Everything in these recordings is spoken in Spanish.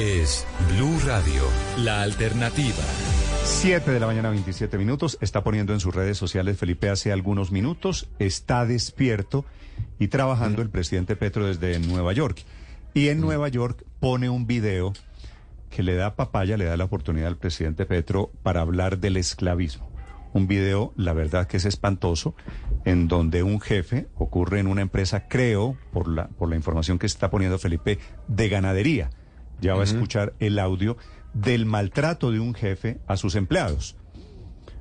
Es Blue Radio, la alternativa. 7 de la mañana, 27 minutos. Está poniendo en sus redes sociales Felipe hace algunos minutos. Está despierto y trabajando el presidente Petro desde Nueva York. Y en Nueva York pone un video que le da papaya, le da la oportunidad al presidente Petro para hablar del esclavismo. Un video, la verdad que es espantoso, en donde un jefe ocurre en una empresa, creo, por la, por la información que está poniendo Felipe, de ganadería. Ya va a escuchar el audio del maltrato de un jefe a sus empleados.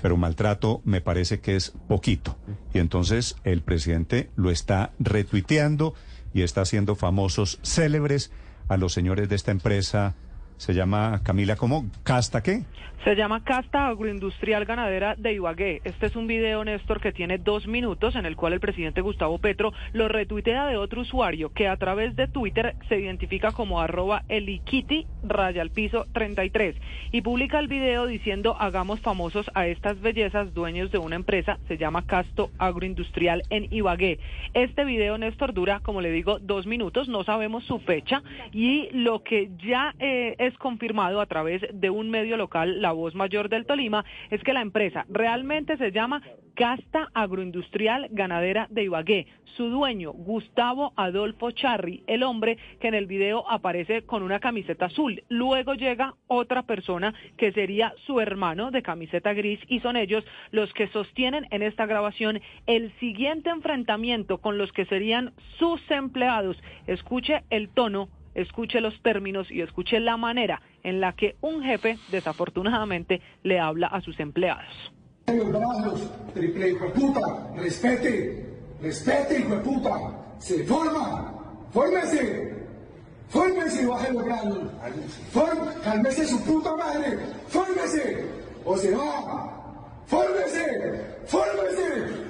Pero maltrato me parece que es poquito. Y entonces el presidente lo está retuiteando y está haciendo famosos, célebres a los señores de esta empresa. Se llama Camila, ¿cómo? ¿Casta qué? Se llama Casta Agroindustrial Ganadera de Ibagué. Este es un video, Néstor, que tiene dos minutos en el cual el presidente Gustavo Petro lo retuitea de otro usuario que a través de Twitter se identifica como arroba eliquiti raya al piso 33 y publica el video diciendo hagamos famosos a estas bellezas dueños de una empresa, se llama Casto Agroindustrial en Ibagué. Este video, Néstor, dura, como le digo, dos minutos, no sabemos su fecha y lo que ya eh, es confirmado a través de un medio local, la voz mayor del Tolima, es que la empresa realmente se llama Casta Agroindustrial Ganadera de Ibagué. Su dueño, Gustavo Adolfo Charri, el hombre que en el video aparece con una camiseta azul. Luego llega otra persona que sería su hermano de camiseta gris y son ellos los que sostienen en esta grabación el siguiente enfrentamiento con los que serían sus empleados. Escuche el tono escuche los términos y escuche la manera en la que un jefe desafortunadamente le habla a sus empleados. triple hijo de puta, respete, respete hijo de puta, se forma, fórmese, fórmese y baje los grados, cálmese su puta madre, fórmese, o se va, fórmese, fórmese.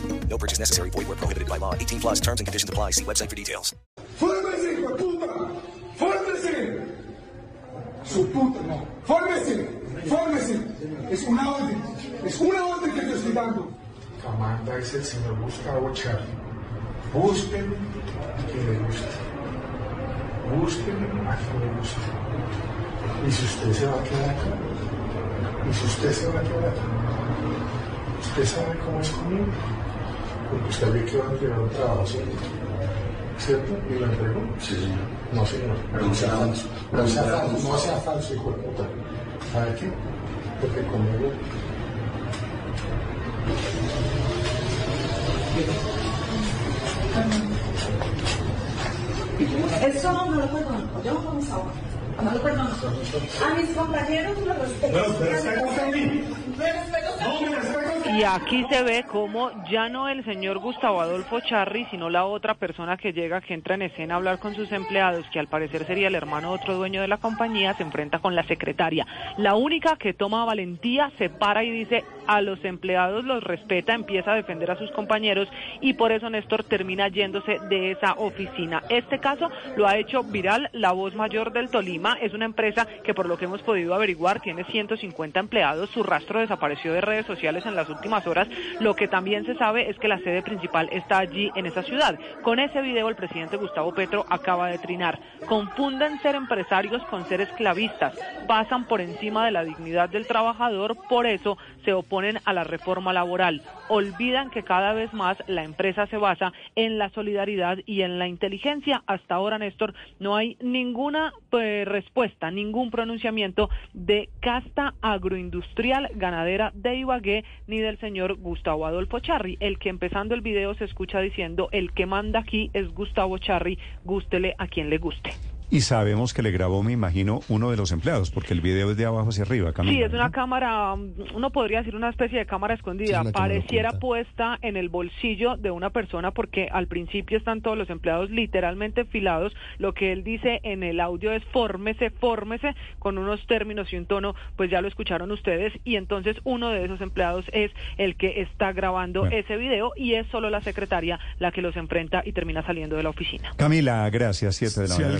No purchase necessary. Void where prohibited by law. 18 plus terms and conditions apply. See website for details. ¡Fórmese, hijo de puta! ¡Fórmese! Su puta, no. ¡Fórmese! ¡Fórmese! Es una orden. Es una orden que te estoy dando. Comanda es el señor Gustavo Charlie. Búsquenme a quien le guste. Búsquenme a quien le guste. Y si usted se va a quedar acá, y si usted se va a quedar acá, usted sabe cómo es conmigo. Porque usted había que va a entregar un trabajo, ¿cierto? ¿Cierto? ¿Y lo entregó? Sí, señor. No, señor. Pero no sea falso. No sea falso, no sea falso, hijo de puta. ¿Sabe qué? Porque conmigo Eso no lo perdono, yo no lo sabor. No perdono. A mis compañeros los respeto Y aquí se ve como ya no el señor Gustavo Adolfo Charri, sino la otra persona que llega, que entra en escena a hablar con sus empleados, que al parecer sería el hermano de otro dueño de la compañía, se enfrenta con la secretaria. La única que toma valentía se para y dice a los empleados los respeta, empieza a defender a sus compañeros y por eso Néstor termina yéndose de esa oficina. Este caso lo ha hecho viral la voz mayor del Tolima, es una empresa que por lo que hemos podido averiguar tiene 150 empleados, su rastro desapareció de redes sociales en las últimas horas. Lo que también se sabe es que la sede principal está allí en esa ciudad. Con ese video el presidente Gustavo Petro acaba de trinar. Confunden ser empresarios con ser esclavistas. Pasan por encima de la dignidad del trabajador, por eso se oponen a la reforma laboral. Olvidan que cada vez más la empresa se basa en la solidaridad y en la inteligencia. Hasta ahora, Néstor, no hay ninguna pues, respuesta, ningún pronunciamiento de casta agroindustrial ganadera de Ibagué ni del señor Gustavo Adolfo Charri, el que empezando el video se escucha diciendo el que manda aquí es Gustavo Charri, gústele a quien le guste. Y sabemos que le grabó, me imagino, uno de los empleados, porque el video es de abajo hacia arriba. Camila, sí, es una ¿no? cámara, uno podría decir una especie de cámara escondida, pareciera puesta en el bolsillo de una persona porque al principio están todos los empleados literalmente enfilados. Lo que él dice en el audio es fórmese, fórmese, con unos términos y un tono, pues ya lo escucharon ustedes. Y entonces uno de esos empleados es el que está grabando Bueno. ese video y es solo la secretaria la que los enfrenta y termina saliendo de la oficina. Camila, gracias. Siete de la Si mañana,